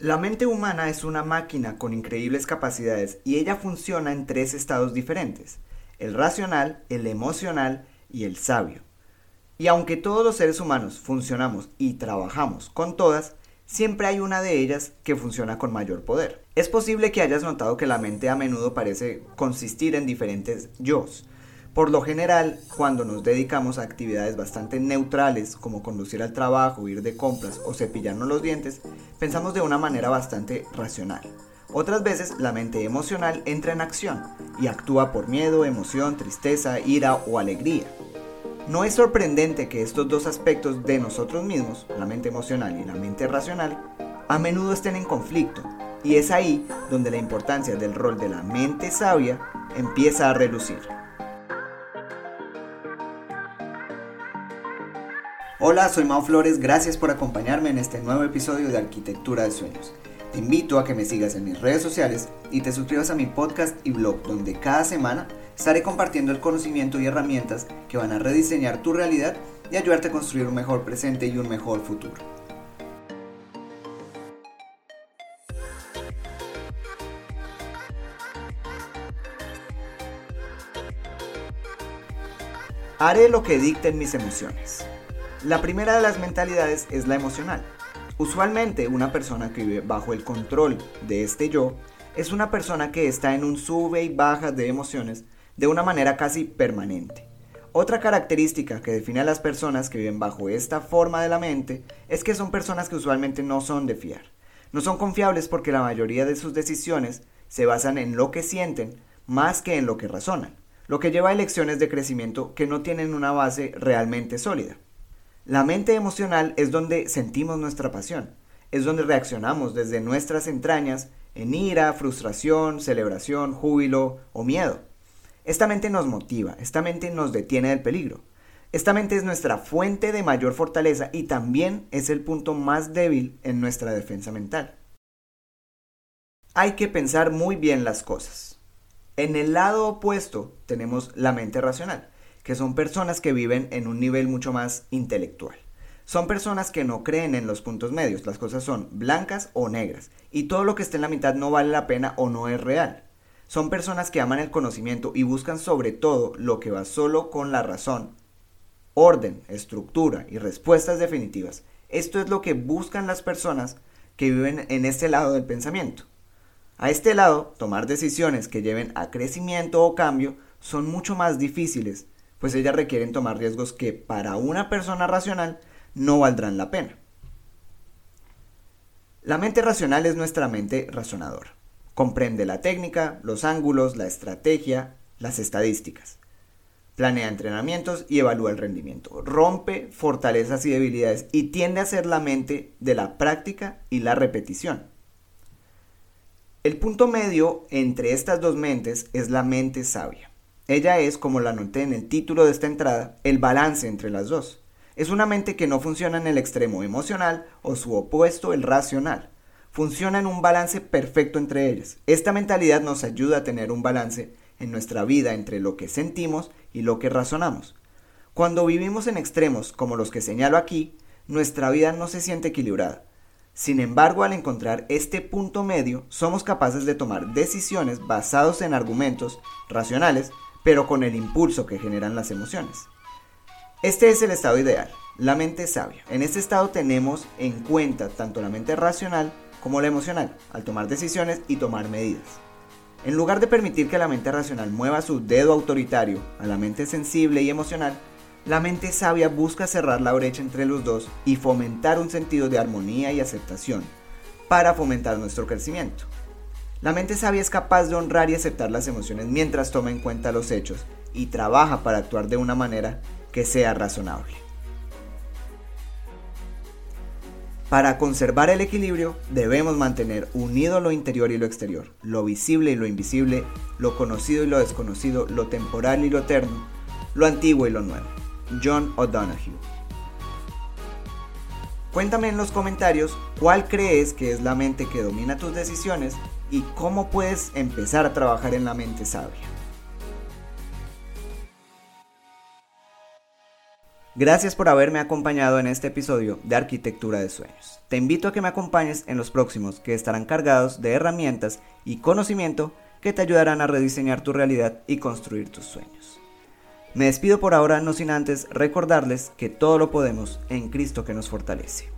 La mente humana es una máquina con increíbles capacidades y ella funciona en tres estados diferentes, el racional, el emocional y el sabio. Y aunque todos los seres humanos funcionamos y trabajamos con todas, siempre hay una de ellas que funciona con mayor poder. Es posible que hayas notado que la mente a menudo parece consistir en diferentes yo's. Por lo general, cuando nos dedicamos a actividades bastante neutrales como conducir al trabajo, ir de compras o cepillarnos los dientes, pensamos de una manera bastante racional. Otras veces la mente emocional entra en acción y actúa por miedo, emoción, tristeza, ira o alegría. No es sorprendente que estos dos aspectos de nosotros mismos, la mente emocional y la mente racional, a menudo estén en conflicto, y es ahí donde la importancia del rol de la mente sabia empieza a relucir. Hola, soy Mao Flores, gracias por acompañarme en este nuevo episodio de Arquitectura de Sueños. Te invito a que me sigas en mis redes sociales y te suscribas a mi podcast y blog donde cada semana estaré compartiendo el conocimiento y herramientas que van a rediseñar tu realidad y ayudarte a construir un mejor presente y un mejor futuro. Haré lo que dicten mis emociones. La primera de las mentalidades es la emocional. Usualmente una persona que vive bajo el control de este yo es una persona que está en un sube y baja de emociones de una manera casi permanente. Otra característica que define a las personas que viven bajo esta forma de la mente es que son personas que usualmente no son de fiar. No son confiables porque la mayoría de sus decisiones se basan en lo que sienten más que en lo que razonan, lo que lleva a elecciones de crecimiento que no tienen una base realmente sólida. La mente emocional es donde sentimos nuestra pasión, es donde reaccionamos desde nuestras entrañas en ira, frustración, celebración, júbilo o miedo. Esta mente nos motiva, esta mente nos detiene del peligro. Esta mente es nuestra fuente de mayor fortaleza y también es el punto más débil en nuestra defensa mental. Hay que pensar muy bien las cosas. En el lado opuesto tenemos la mente racional que son personas que viven en un nivel mucho más intelectual. Son personas que no creen en los puntos medios, las cosas son blancas o negras, y todo lo que está en la mitad no vale la pena o no es real. Son personas que aman el conocimiento y buscan sobre todo lo que va solo con la razón, orden, estructura y respuestas definitivas. Esto es lo que buscan las personas que viven en este lado del pensamiento. A este lado, tomar decisiones que lleven a crecimiento o cambio son mucho más difíciles pues ellas requieren tomar riesgos que para una persona racional no valdrán la pena. La mente racional es nuestra mente razonadora. Comprende la técnica, los ángulos, la estrategia, las estadísticas. Planea entrenamientos y evalúa el rendimiento. Rompe fortalezas y debilidades y tiende a ser la mente de la práctica y la repetición. El punto medio entre estas dos mentes es la mente sabia. Ella es, como la noté en el título de esta entrada, el balance entre las dos. Es una mente que no funciona en el extremo emocional o su opuesto, el racional. Funciona en un balance perfecto entre ellas. Esta mentalidad nos ayuda a tener un balance en nuestra vida entre lo que sentimos y lo que razonamos. Cuando vivimos en extremos como los que señalo aquí, nuestra vida no se siente equilibrada. Sin embargo, al encontrar este punto medio, somos capaces de tomar decisiones basados en argumentos racionales pero con el impulso que generan las emociones. Este es el estado ideal, la mente sabia. En este estado tenemos en cuenta tanto la mente racional como la emocional, al tomar decisiones y tomar medidas. En lugar de permitir que la mente racional mueva su dedo autoritario a la mente sensible y emocional, la mente sabia busca cerrar la brecha entre los dos y fomentar un sentido de armonía y aceptación para fomentar nuestro crecimiento. La mente sabia es capaz de honrar y aceptar las emociones mientras toma en cuenta los hechos y trabaja para actuar de una manera que sea razonable. Para conservar el equilibrio debemos mantener unido lo interior y lo exterior, lo visible y lo invisible, lo conocido y lo desconocido, lo temporal y lo eterno, lo antiguo y lo nuevo. John O'Donoghue. Cuéntame en los comentarios cuál crees que es la mente que domina tus decisiones y cómo puedes empezar a trabajar en la mente sabia. Gracias por haberme acompañado en este episodio de Arquitectura de Sueños. Te invito a que me acompañes en los próximos que estarán cargados de herramientas y conocimiento que te ayudarán a rediseñar tu realidad y construir tus sueños. Me despido por ahora no sin antes recordarles que todo lo podemos en Cristo que nos fortalece.